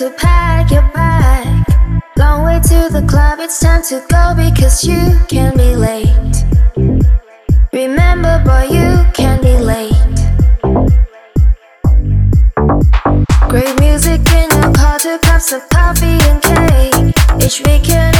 to pack your bag. Long way to the club, it's time to go because you can be late. Remember, boy, you can be late. Great music in your car, two cups of coffee and cake. Each weekend.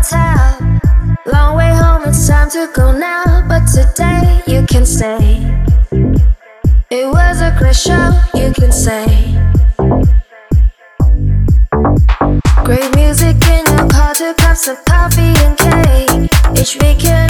hotel. Long way home, it's time to go now. But today you can stay. It was a great show, you can say. Great music in your car, two cups of coffee and cake. Each weekend.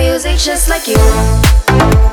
music just like you.